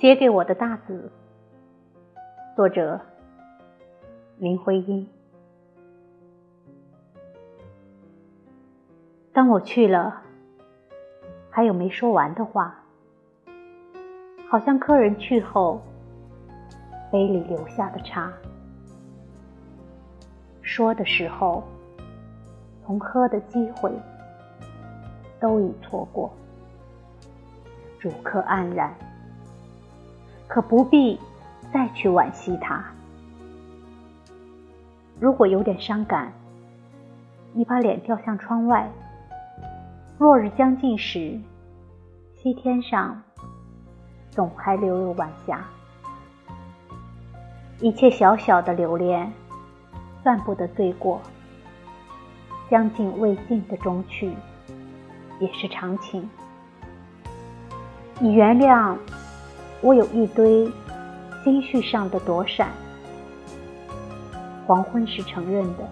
写给我的大子，作者林徽因。当我去了，还有没说完的话，好像客人去后，杯里留下的茶，说的时候，从喝的机会都已错过，主客黯然，可不必再去惋惜它。如果有点伤感，你把脸掉向窗外。落日将近时，西天上总还留有晚霞。一切小小的留恋，算不得罪过。将尽未尽的终去，也是常情。你原谅我有一堆心绪上的躲闪。黄昏是承认的，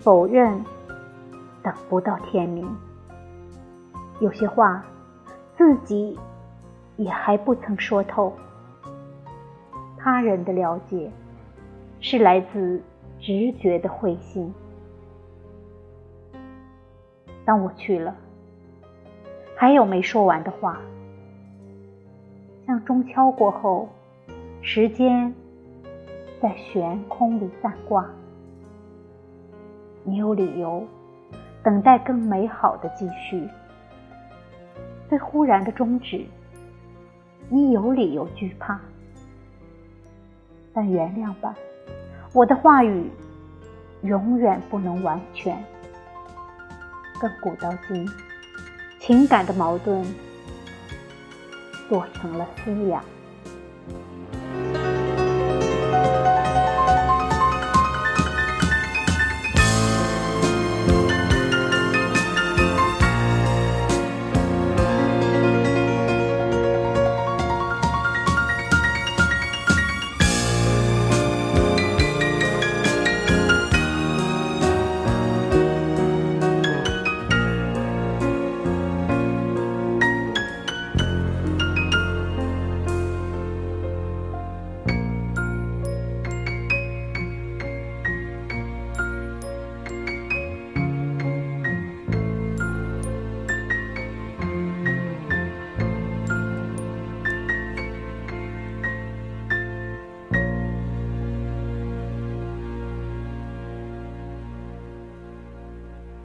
否认等不到天明。有些话，自己也还不曾说透。他人的了解，是来自直觉的会心。当我去了，还有没说完的话，像钟敲过后，时间在悬空里散挂。你有理由等待更美好的继续。对忽然的终止，你有理由惧怕，但原谅吧，我的话语永远不能完全。亘古到今，情感的矛盾做成了思量。